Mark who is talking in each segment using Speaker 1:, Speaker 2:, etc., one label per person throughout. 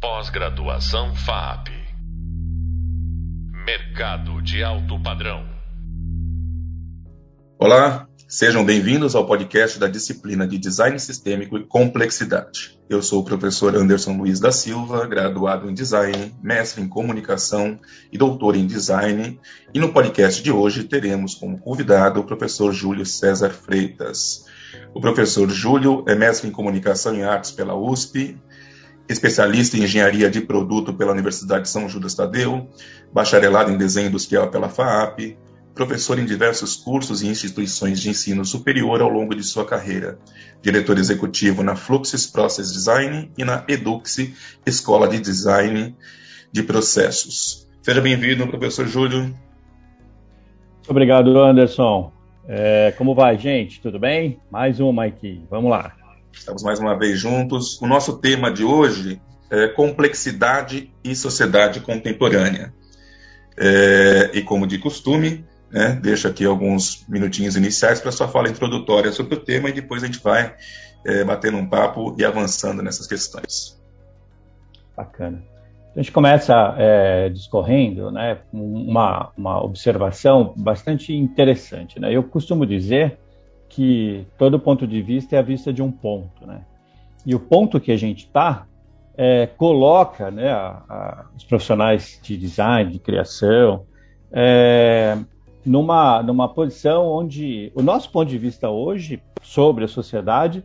Speaker 1: Pós-graduação FAP. Mercado de alto padrão.
Speaker 2: Olá, sejam bem-vindos ao podcast da disciplina de Design Sistêmico e Complexidade. Eu sou o professor Anderson Luiz da Silva, graduado em Design, mestre em Comunicação e doutor em Design. E no podcast de hoje teremos como convidado o professor Júlio César Freitas. O professor Júlio é mestre em Comunicação e Artes pela USP, especialista em Engenharia de Produto pela Universidade de São Judas Tadeu, bacharelado em Desenho Industrial pela FAAP, professor em diversos cursos e instituições de ensino superior ao longo de sua carreira, diretor executivo na Fluxus Process Design e na Eduxi, Escola de Design de Processos. Seja bem-vindo, professor Júlio.
Speaker 3: Obrigado, Anderson. É, como vai, gente? Tudo bem? Mais uma aqui. Vamos lá.
Speaker 2: Estamos mais uma vez juntos. O nosso tema de hoje é complexidade e sociedade contemporânea. É, e como de costume, né, deixo aqui alguns minutinhos iniciais para sua fala introdutória sobre o tema e depois a gente vai é, batendo um papo e avançando nessas questões.
Speaker 3: Bacana. A gente começa é, discorrendo né, uma, uma observação bastante interessante. Né? Eu costumo dizer que todo ponto de vista é a vista de um ponto. Né? E o ponto que a gente está é, coloca né, a, a, os profissionais de design, de criação, é, numa, numa posição onde o nosso ponto de vista hoje sobre a sociedade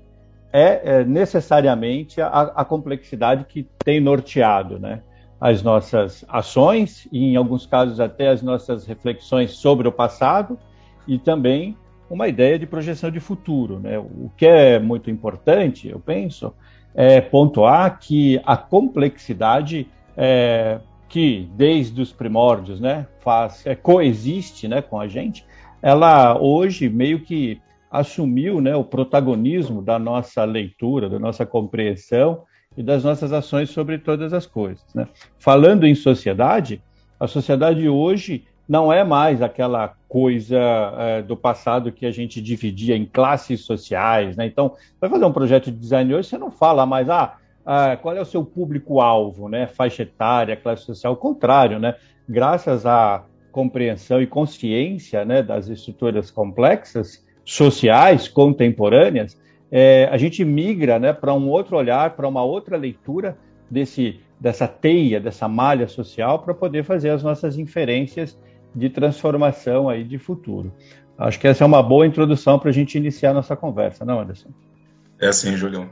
Speaker 3: é, é necessariamente a, a, complexidade que tem norteado né, as nossas ações e, em alguns casos, até as nossas reflexões sobre o passado e também uma ideia de projeção de futuro. Né? O que é muito importante, eu penso, é pontuar que a complexidade é, que desde os primórdios né, faz, é, coexiste né, com a gente, ela hoje meio que assumiu né, o protagonismo da nossa leitura, da nossa compreensão e das nossas ações sobre todas as coisas. Né? Falando em sociedade, a sociedade hoje não é mais aquela coisa é, do passado que a gente dividia em classes sociais, né? Então, vai fazer um projeto de design hoje, você não fala mais, ah, ah qual é o seu público-alvo, né? Faixa etária, classe social, o contrário, né? Graças à compreensão e consciência né, das estruturas complexas, sociais, contemporâneas, é, a gente migra né, para um outro olhar, para uma outra leitura desse, dessa teia, dessa malha social, para poder fazer as nossas inferências de transformação aí de futuro. Acho que essa é uma boa introdução para a gente iniciar nossa conversa, não, Anderson?
Speaker 2: É sim, Julião.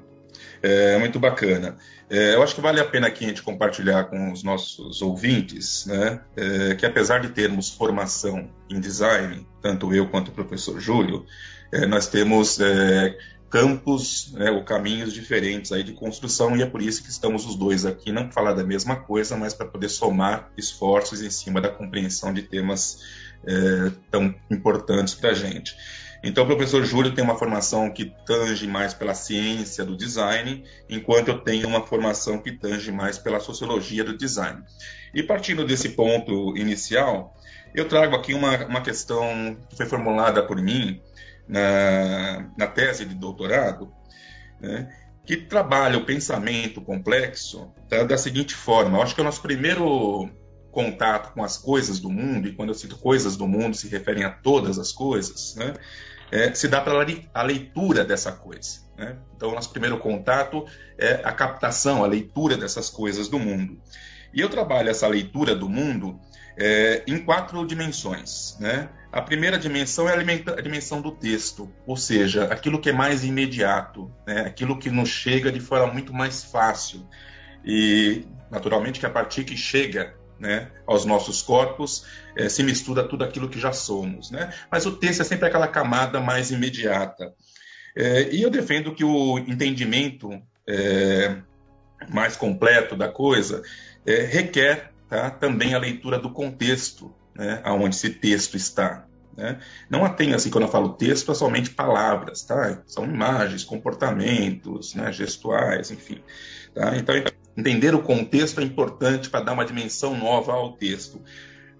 Speaker 2: É muito bacana. É, eu acho que vale a pena aqui a gente compartilhar com os nossos ouvintes, né, é, que apesar de termos formação em design, tanto eu quanto o professor Júlio, é, nós temos é, campos né, ou caminhos diferentes aí de construção e é por isso que estamos os dois aqui, não para falar da mesma coisa, mas para poder somar esforços em cima da compreensão de temas é, tão importantes para a gente. Então, o professor Júlio tem uma formação que tange mais pela ciência do design, enquanto eu tenho uma formação que tange mais pela sociologia do design. E partindo desse ponto inicial, eu trago aqui uma, uma questão que foi formulada por mim na, na tese de doutorado, né, que trabalha o pensamento complexo tá, da seguinte forma: eu acho que o nosso primeiro contato com as coisas do mundo, e quando eu cito coisas do mundo, se referem a todas as coisas, né, é, se dá para a leitura dessa coisa. Né? Então, o nosso primeiro contato é a captação, a leitura dessas coisas do mundo. E eu trabalho essa leitura do mundo é, em quatro dimensões. Né? A primeira dimensão é a dimensão do texto, ou seja, aquilo que é mais imediato, né? aquilo que nos chega de forma muito mais fácil. E, naturalmente, que a partir que chega né, aos nossos corpos, é, se mistura tudo aquilo que já somos. Né? Mas o texto é sempre aquela camada mais imediata. É, e eu defendo que o entendimento é, mais completo da coisa requer tá? também a leitura do contexto, né? aonde esse texto está. Né? Não atenha, assim, quando eu falo texto, é somente palavras, tá? São imagens, comportamentos, né? gestuais, enfim. Tá? Então, entender o contexto é importante para dar uma dimensão nova ao texto.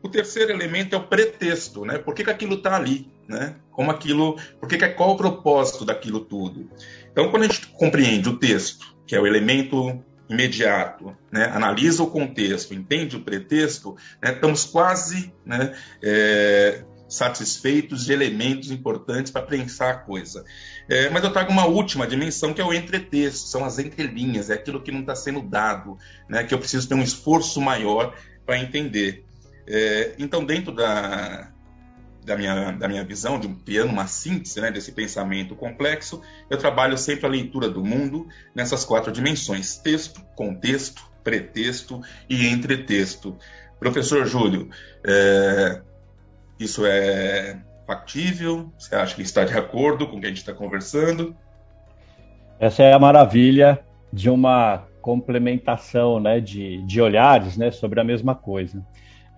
Speaker 2: O terceiro elemento é o pretexto, né? Por que, que aquilo está ali, né? Como aquilo, por que, que qual é o propósito daquilo tudo? Então, quando a gente compreende o texto, que é o elemento imediato, né, analisa o contexto, entende o pretexto, né, estamos quase né, é, satisfeitos de elementos importantes para pensar a coisa. É, mas eu trago uma última dimensão que é o entretexto, são as entrelinhas, é aquilo que não está sendo dado, né, que eu preciso ter um esforço maior para entender. É, então, dentro da, da, minha, da minha visão, de um piano, uma síntese né, desse pensamento complexo, eu trabalho sempre a leitura do mundo nessas quatro dimensões: texto, contexto, pretexto e entretexto. Professor Júlio, é, isso é factível? Você acha que está de acordo com o que a gente está conversando?
Speaker 3: Essa é a maravilha de uma complementação né, de, de olhares né, sobre a mesma coisa.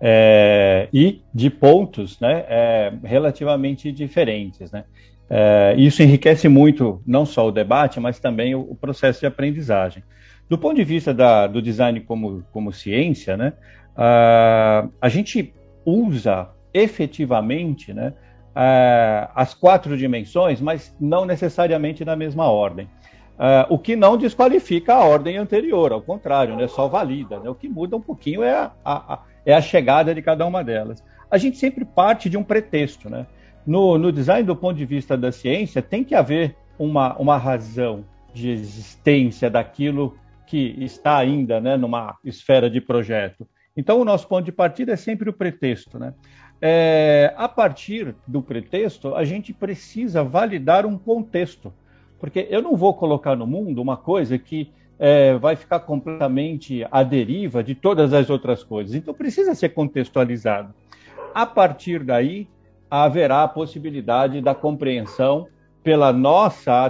Speaker 3: É, e de pontos né, é, relativamente diferentes. Né? É, isso enriquece muito não só o debate, mas também o, o processo de aprendizagem. Do ponto de vista da, do design como, como ciência, né, a, a gente usa efetivamente né, uh, as quatro dimensões, mas não necessariamente na mesma ordem. Uh, o que não desqualifica a ordem anterior, ao contrário, né, só valida. Né, o que muda um pouquinho é a, a, a, é a chegada de cada uma delas. A gente sempre parte de um pretexto. Né? No, no design, do ponto de vista da ciência, tem que haver uma, uma razão de existência daquilo que está ainda né, numa esfera de projeto. Então, o nosso ponto de partida é sempre o pretexto. Né? É, a partir do pretexto, a gente precisa validar um contexto, porque eu não vou colocar no mundo uma coisa que é, vai ficar completamente à deriva de todas as outras coisas. Então, precisa ser contextualizado. A partir daí, haverá a possibilidade da compreensão pela nossa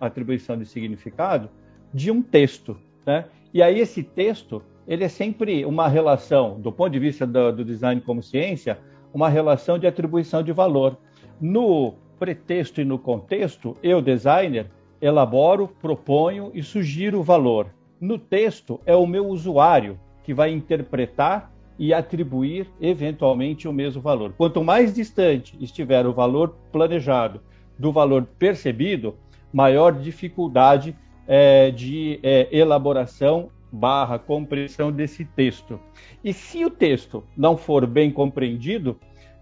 Speaker 3: atribuição de significado de um texto. Né? E aí, esse texto ele é sempre uma relação, do ponto de vista do, do design como ciência, uma relação de atribuição de valor. No pretexto e no contexto, eu, designer, elaboro, proponho e sugiro o valor. No texto, é o meu usuário que vai interpretar e atribuir eventualmente o mesmo valor. Quanto mais distante estiver o valor planejado do valor percebido, maior dificuldade é, de é, elaboração barra compreensão desse texto. E se o texto não for bem compreendido,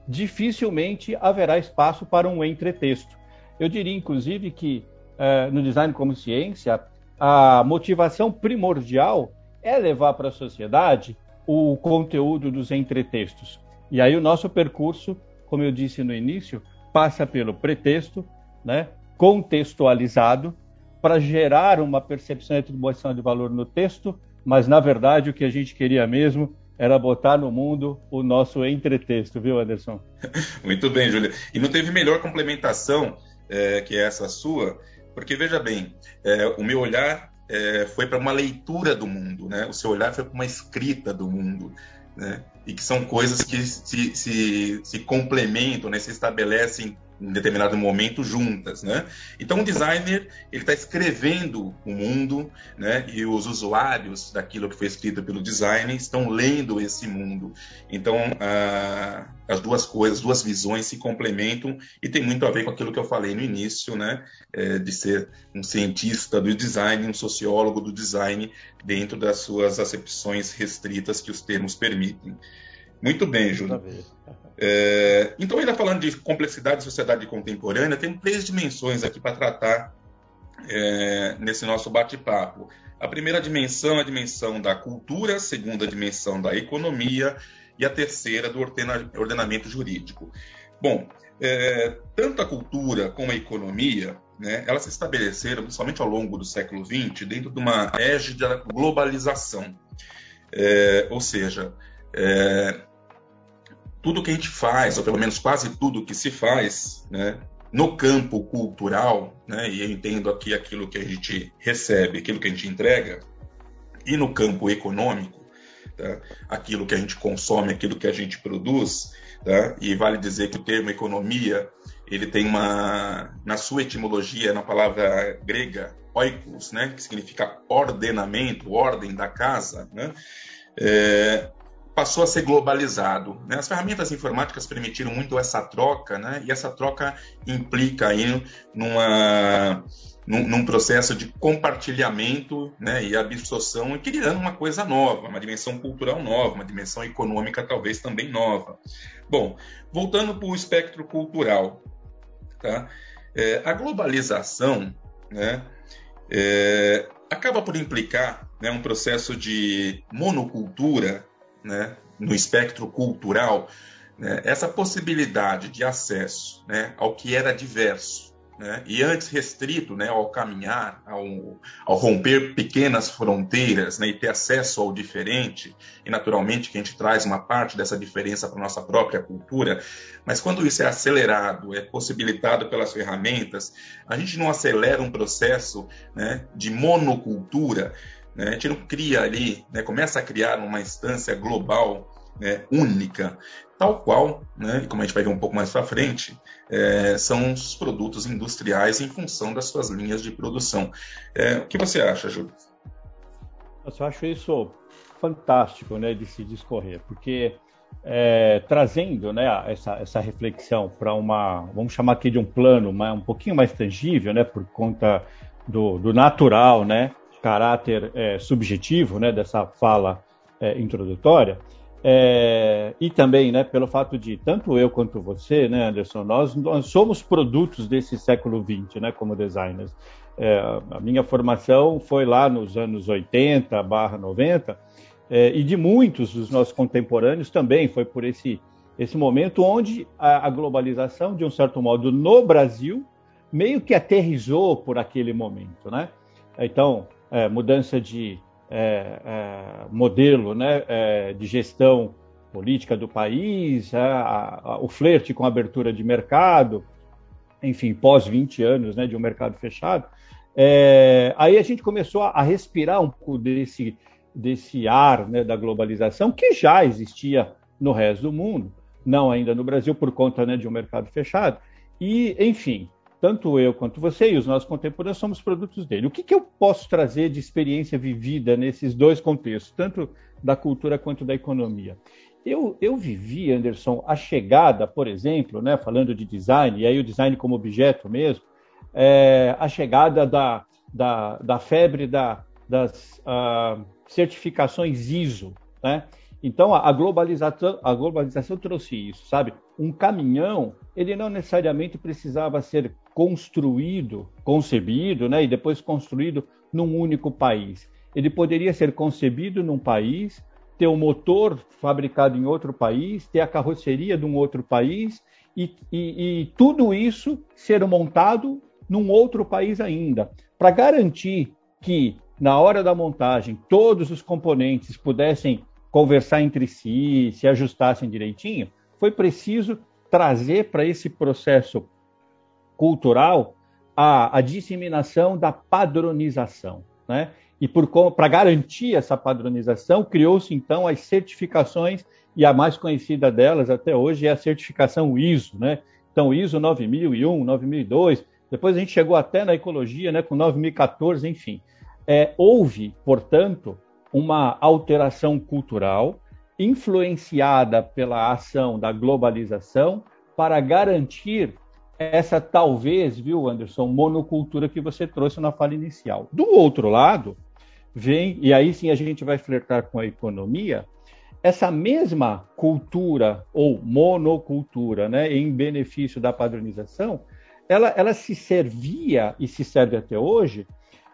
Speaker 3: dificilmente haverá espaço para um entretexto. Eu diria, inclusive, que eh, no design como ciência, a motivação primordial é levar para a sociedade o conteúdo dos entretextos. E aí o nosso percurso, como eu disse no início, passa pelo pretexto, né, contextualizado, para gerar uma percepção e atribuição de valor no texto, mas na verdade o que a gente queria mesmo era botar no mundo o nosso entretexto, viu, Anderson?
Speaker 2: Muito bem, Júlia. E não teve melhor complementação é, que essa sua, porque veja bem, é, o meu olhar é, foi para uma leitura do mundo, né? O seu olhar foi para uma escrita do mundo, né? E que são coisas que se, se, se complementam, né? Se estabelecem em determinado momento juntas, né? Então o designer ele está escrevendo o mundo, né? E os usuários daquilo que foi escrito pelo design estão lendo esse mundo. Então as duas coisas, as duas visões se complementam e tem muito a ver com aquilo que eu falei no início, né? É, de ser um cientista do design, um sociólogo do design dentro das suas acepções restritas que os termos permitem. Muito bem, Júlio. É, então, ainda falando de complexidade de sociedade contemporânea, tem três dimensões aqui para tratar é, nesse nosso bate-papo. A primeira dimensão é a dimensão da cultura, a segunda dimensão da economia e a terceira do ordenamento jurídico. Bom, é, tanto a cultura como a economia, né, elas se estabeleceram, principalmente ao longo do século XX, dentro de uma égide da globalização. É, ou seja, é, tudo que a gente faz, ou pelo menos quase tudo que se faz, né, no campo cultural, né, e eu entendo aqui aquilo que a gente recebe, aquilo que a gente entrega, e no campo econômico, tá, aquilo que a gente consome, aquilo que a gente produz, tá, e vale dizer que o termo economia ele tem uma, na sua etimologia, na palavra grega oikos, né, que significa ordenamento, ordem da casa, né, é, passou a ser globalizado. Né? As ferramentas informáticas permitiram muito essa troca, né? e essa troca implica aí numa, num, num, processo de compartilhamento né, e absorção e criando uma coisa nova, uma dimensão cultural nova, uma dimensão econômica talvez também nova. Bom, voltando para o espectro cultural, tá? É, a globalização né, é, acaba por implicar né, um processo de monocultura né, no espectro cultural, né, essa possibilidade de acesso né, ao que era diverso né, e antes restrito né, ao caminhar, ao, ao, romper pequenas fronteiras né, e ter acesso ao diferente, e naturalmente que a gente traz uma parte dessa diferença para a nossa própria cultura, mas quando isso é acelerado, é possibilitado pelas ferramentas, a gente não acelera um processo né, de monocultura, né, a gente não cria ali, né, começa a criar uma instância global né, única, tal qual, né, como a gente vai ver um pouco mais para frente, é, são os produtos industriais em função das suas linhas de produção. É, o que você acha, Júlio?
Speaker 3: Eu acho isso fantástico né, de se discorrer, porque é, trazendo né, essa, essa reflexão para uma, vamos chamar aqui de um plano um pouquinho mais tangível, né, por conta do, do natural, né, caráter é, subjetivo né, dessa fala é, introdutória, é, e também, né, pelo fato de tanto eu quanto você, né, Anderson, nós, nós somos produtos desse século XX, né, como designers. É, a minha formação foi lá nos anos 80 barra 90, é, e de muitos dos nossos contemporâneos também foi por esse, esse momento onde a, a globalização, de um certo modo, no Brasil, meio que aterrizou por aquele momento, né? Então, é, mudança de é, é, modelo né, é, de gestão política do país, a, a, o flerte com a abertura de mercado, enfim, pós 20 anos né, de um mercado fechado, é, aí a gente começou a, a, respirar um pouco desse, desse ar né, da globalização que já existia no resto do mundo, não ainda no Brasil por conta né, de um mercado fechado. E, enfim, tanto eu quanto você e os nossos contemporâneos somos produtos dele. O que, que eu posso trazer de experiência vivida nesses dois contextos, tanto da cultura quanto da economia? Eu, eu vivi, Anderson, a chegada, por exemplo, né, falando de design, e aí o design como objeto mesmo, é, a chegada da, da, da febre da, das uh, certificações ISO. Né? Então, a, globalização, a globalização trouxe isso, sabe? Um caminhão, ele não necessariamente precisava ser construído, concebido, né, e depois construído num único país. Ele poderia ser concebido num país, ter o um motor fabricado em outro país, ter a carroceria de um outro país e, e, e tudo isso ser montado num outro país ainda, para garantir que na hora da montagem todos os componentes pudessem conversar entre si, se ajustassem direitinho, foi preciso trazer para esse processo cultural a, a disseminação da padronização. Né? E para garantir essa padronização, criou-se então as certificações, e a mais conhecida delas até hoje é a certificação ISO. Né? Então, ISO 9001, 9002, depois a gente chegou até na ecologia né, com 9014, enfim. É, houve, portanto, uma alteração cultural influenciada pela ação da globalização para garantir essa talvez, viu, Anderson, monocultura que você trouxe na fala inicial. Do outro lado, vem, e aí sim a gente vai flertar com a economia, essa mesma cultura ou monocultura, né, em benefício da padronização, ela, ela se servia e se serve até hoje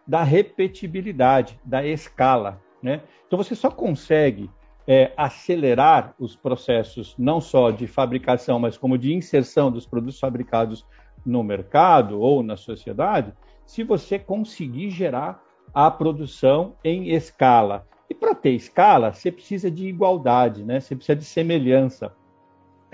Speaker 3: da repetibilidade, da escala. Né? Então você só consegue é, acelerar os processos não só de fabricação, mas como de inserção dos produtos fabricados no mercado ou na sociedade, se você conseguir gerar a produção em escala. E para ter escala, você precisa de igualdade, né? você precisa de semelhança.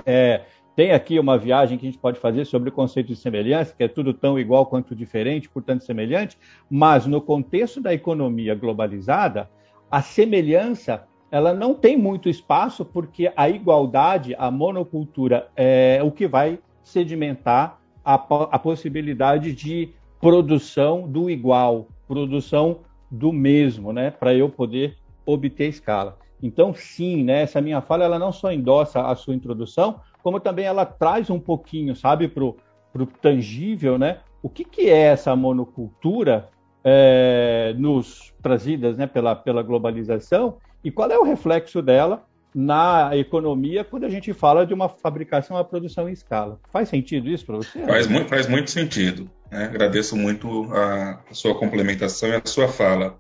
Speaker 3: É, tem aqui uma viagem que a gente pode fazer sobre o conceito de semelhança, que é tudo tão igual quanto diferente, portanto semelhante, mas no contexto da economia globalizada, a semelhança ela não tem muito espaço porque a igualdade, a monocultura é o que vai sedimentar a, a possibilidade de produção do igual, produção do mesmo, né, para eu poder obter escala. Então, sim, né, essa minha fala ela não só endossa a sua introdução, como também ela traz um pouquinho, sabe, para o tangível, né, o que, que é essa monocultura é, nos trazidas né, pela, pela globalização e qual é o reflexo dela na economia quando a gente fala de uma fabricação a produção em escala. Faz sentido isso para você?
Speaker 2: Faz muito, faz muito sentido. Né? Agradeço muito a, a, sua complementação e a sua fala.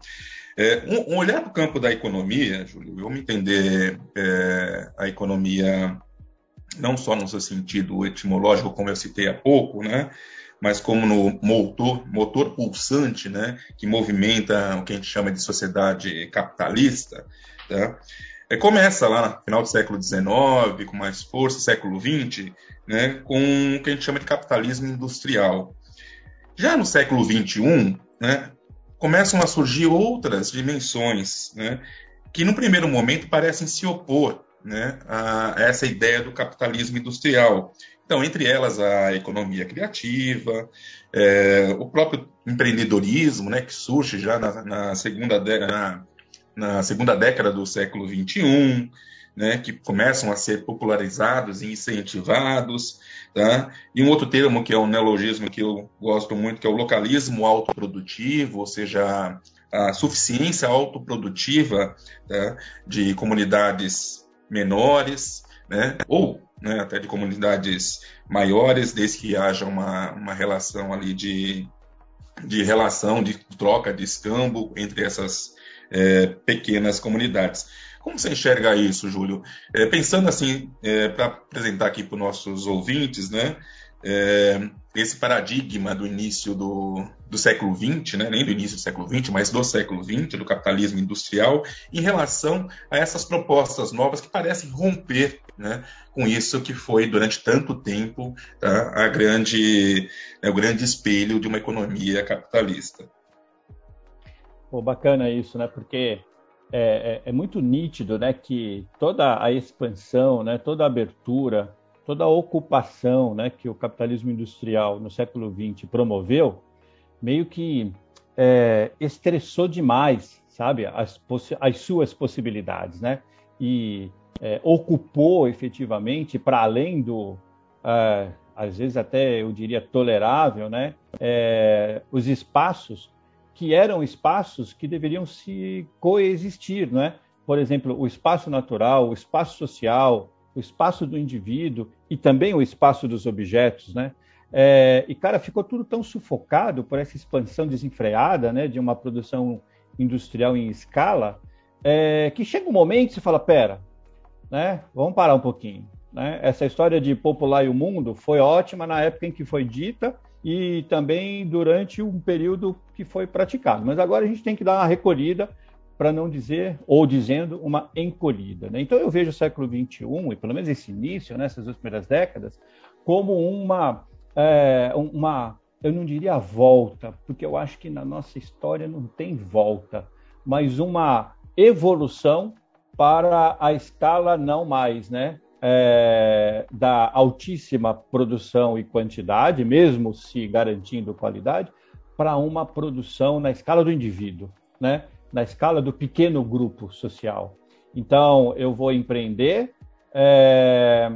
Speaker 2: É, um, um, olhar para o campo da economia, Júlio, vamos entender é, a economia não só no seu sentido etimológico, como eu citei há pouco, né? Mas como no motor, motor pulsante, né, que movimenta o que a gente chama de sociedade capitalista, tá? é, começa lá no final do século XIX, com mais força, século XX, né, com o que a gente chama de capitalismo industrial. Já no século XXI, né, começam a surgir outras dimensões, né, que no primeiro momento parecem se opor né, a essa ideia do capitalismo industrial, então, entre elas, a economia criativa, é, o próprio empreendedorismo, né, que surge já na, na segunda, na, na, segunda década do século XXI, né, que começam a ser popularizados e incentivados. Tá? E um outro termo que é um neologismo que eu gosto muito, que é o localismo autoprodutivo, ou seja, a suficiência autoprodutiva tá? de comunidades menores, né? ou né, até de comunidades maiores, desde que haja uma, uma relação ali de, de relação, de troca, de escambo entre essas é, pequenas comunidades. Como você enxerga isso, Júlio? É, pensando assim, é, para apresentar aqui para os nossos ouvintes, né, é, esse paradigma do início do, do século XX, né, nem do início do século XX, mas do século XX, do capitalismo industrial, em relação a essas propostas novas que parecem romper né, com isso que foi durante tanto tempo tá, a grande, né, o grande espelho de uma economia capitalista.
Speaker 3: Pô, bacana isso, né? Porque é, é, é, muito nítido, né, que toda a expansão, né, toda a abertura, toda a ocupação, né, que o capitalismo industrial no século XX promoveu, meio que é, estressou demais, sabe, as, as suas possibilidades, né? E é, ocupou efetivamente, para além do, é, às vezes até eu diria tolerável, né, é, os espaços que eram espaços que deveriam se coexistir, né? Por exemplo, o espaço natural, o espaço social, o espaço do indivíduo e também o espaço dos objetos, né? É, e cara, ficou tudo tão sufocado por essa expansão desenfreada, né, de uma produção industrial em escala, é, que chega um momento que você fala, pera, né? Vamos parar um pouquinho. Né? Essa história de popular o mundo foi ótima na época em que foi dita e também durante um período que foi praticado. Mas agora a gente tem que dar uma recolhida, para não dizer, ou dizendo, uma encolhida. Né? Então eu vejo o século XXI, e pelo menos esse início, nessas duas primeiras décadas, como uma, é, uma, eu não diria volta, porque eu acho que na nossa história não tem volta, mas uma evolução para a escala não mais, né? É, da altíssima produção e quantidade, mesmo se garantindo qualidade, para uma produção na escala do indivíduo, né? Na escala do pequeno grupo social. Então, eu vou empreender, é,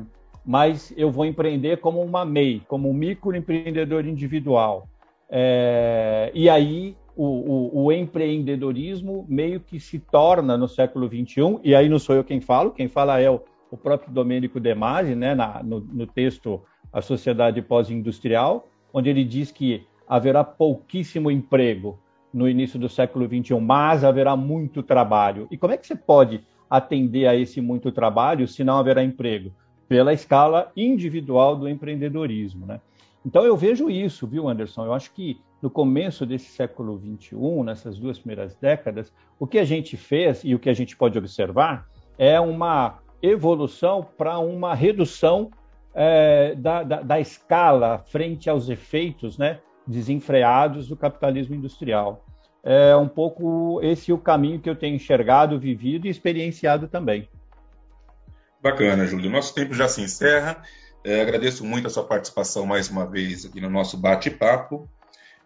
Speaker 3: mas eu vou empreender como uma MEI, como um microempreendedor individual. É, e aí o, o, o, empreendedorismo meio que se torna no século XXI, e aí não sou eu quem falo, quem fala é o, o próprio Domênico De Masi, né, na, no, no texto A Sociedade Pós-Industrial, onde ele diz que haverá pouquíssimo emprego no início do século XXI, mas haverá muito trabalho. E como é que você pode atender a esse muito trabalho se não haverá emprego? Pela escala individual do empreendedorismo, né? Então eu vejo isso, viu, Anderson? Eu acho que no começo desse século XXI, nessas duas primeiras décadas, o que a gente fez e o que a gente pode observar é uma evolução para uma redução é, da, da, da, escala frente aos efeitos né, desenfreados do capitalismo industrial. É um pouco esse o caminho que eu tenho enxergado, vivido e experienciado também.
Speaker 2: Bacana, Júlio. Nosso tempo já se encerra. É, agradeço muito a sua participação mais uma vez aqui no nosso bate-papo.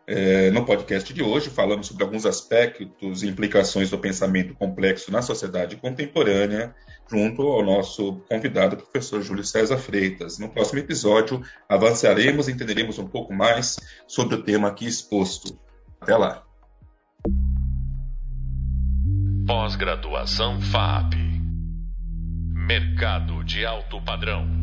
Speaker 2: É, no podcast de hoje, falamos sobre alguns aspectos e implicações do pensamento complexo na sociedade contemporânea, junto ao nosso convidado, professor Júlio César Freitas. No próximo episódio, avançaremos e entenderemos um pouco mais sobre o tema aqui exposto. Até lá.
Speaker 1: Pós-graduação FAP Mercado de alto padrão.